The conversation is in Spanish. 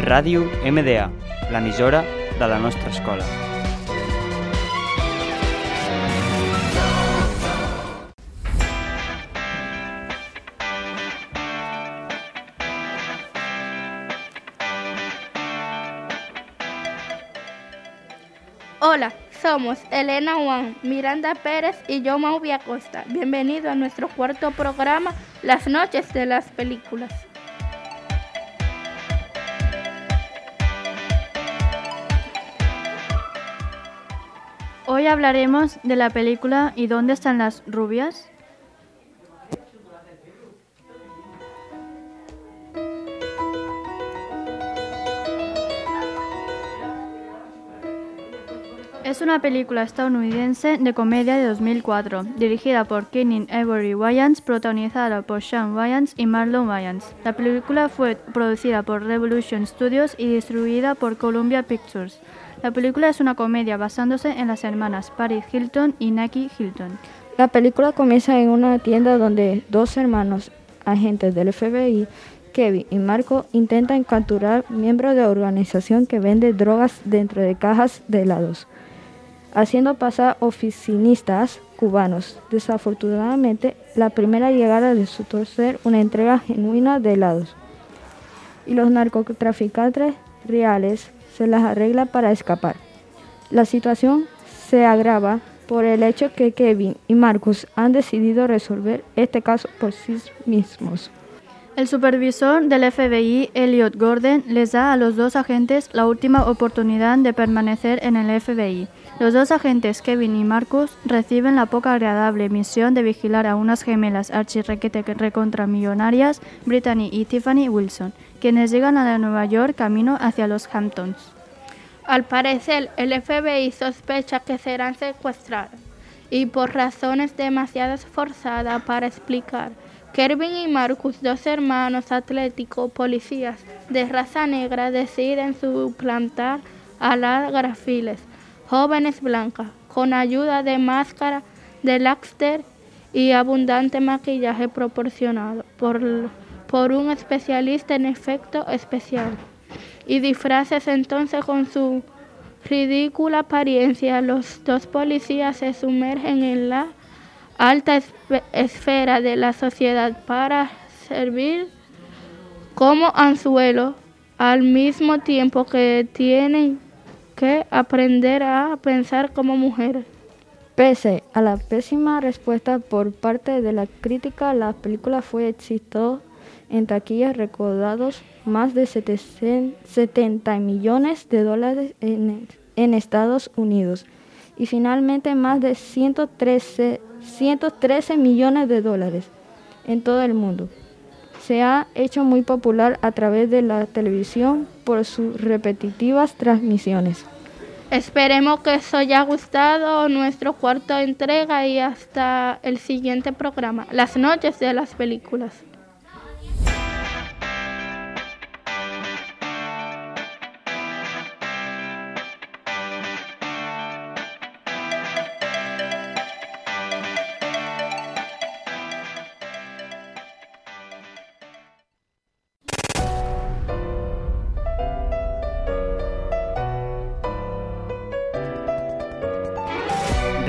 Ràdio MDA, l'emissora de la nostra escola. Hola, somos Elena Juan, Miranda Pérez y yo Mauvia Acosta. Bienvenido a nuestro cuarto programa, Las noches de las películas. Hoy hablaremos de la película ¿Y dónde están las rubias? Es una película estadounidense de comedia de 2004, dirigida por Keenen Avery Wayans, protagonizada por Sean Wayans y Marlon Wayans. La película fue producida por Revolution Studios y distribuida por Columbia Pictures. La película es una comedia basándose en las hermanas Paris Hilton y Naki Hilton. La película comienza en una tienda donde dos hermanos agentes del FBI, Kevin y Marco, intentan capturar miembros de la organización que vende drogas dentro de cajas de helados, haciendo pasar oficinistas cubanos. Desafortunadamente, la primera llegada de su torcer una entrega genuina de helados. Y los narcotraficantes reales se las arregla para escapar. La situación se agrava por el hecho que Kevin y Marcus han decidido resolver este caso por sí mismos. El supervisor del FBI, Elliot Gordon, les da a los dos agentes la última oportunidad de permanecer en el FBI. Los dos agentes, Kevin y Marcus, reciben la poco agradable misión de vigilar a unas gemelas archirrequete recontramillonarias, Brittany y Tiffany Wilson, quienes llegan a Nueva York camino hacia los Hamptons. Al parecer, el FBI sospecha que serán secuestrados y por razones demasiado forzadas para explicar, Kevin y Marcus, dos hermanos atléticos policías de raza negra, deciden suplantar a las grafiles, jóvenes blancas, con ayuda de máscara de Laxter y abundante maquillaje proporcionado por, por un especialista en efecto especial y disfraces entonces con su ridícula apariencia. Los dos policías se sumergen en la alta esfera de la sociedad para servir como anzuelo al mismo tiempo que tienen que aprender a pensar como mujeres. Pese a la pésima respuesta por parte de la crítica, la película fue exitosa en taquillas recaudados más de 70 millones de dólares en, Estados Unidos y finalmente más de 113, 113 millones de dólares en todo el mundo. Se ha hecho muy popular a través de la televisión por sus repetitivas transmisiones. Esperemos que os haya gustado nuestro cuarto entrega y hasta el siguiente programa, Las noches de las películas.